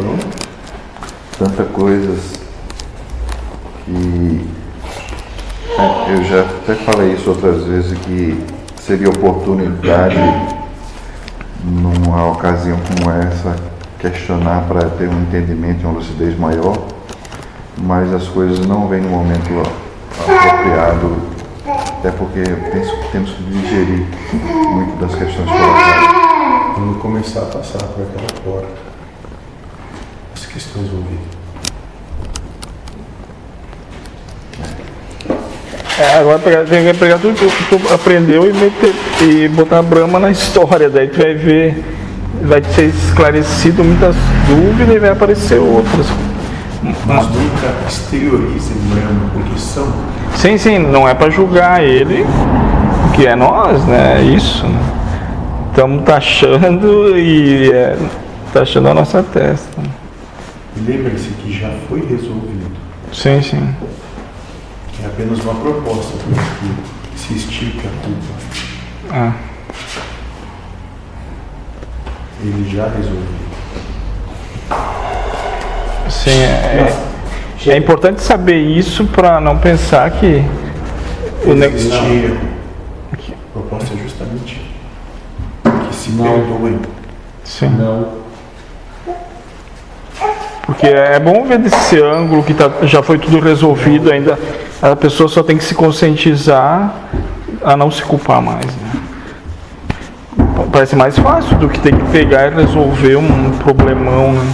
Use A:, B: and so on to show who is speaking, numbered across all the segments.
A: Pronto.
B: Tanta coisas que é, eu já até falei isso outras vezes que seria oportunidade numa ocasião como essa questionar para ter um entendimento e uma lucidez maior, mas as coisas não vêm no momento apropriado, até porque penso que temos que digerir muito das questões colocadas.
A: Quando começar a passar por aquela porta, questões vão vir.
C: É, agora pegar, tem que pegar tudo que tu aprendeu e, meter, e botar a Brahma na história, daí tu vai ver, vai ser esclarecido muitas dúvidas e vai aparecer outras.
A: Mas nunca exteriorizem Brahma, porque são.
C: Sim, sim, não é para julgar ele, que é nós, né? É isso, né? Estamos taxando e é, taxando a nossa testa.
A: E lembre-se que já foi resolvido.
C: Sim, sim.
A: É apenas uma proposta para que se estique a culpa.
C: Ah,
A: Ele já resolveu.
C: sim, é, é, é importante saber isso para não pensar que o ne-
A: Existe erro. A proposta é justamente que se perdoem.
C: Sim.
D: Não.
C: Porque é bom ver desse ângulo que tá, já foi tudo resolvido, ainda a pessoa só tem que se conscientizar a não se culpar mais. Né? Parece mais fácil do que ter que pegar e resolver um problemão. Né?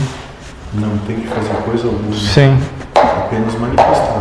A: Não tem que fazer coisa alguma,
C: Sim.
A: apenas manifestar.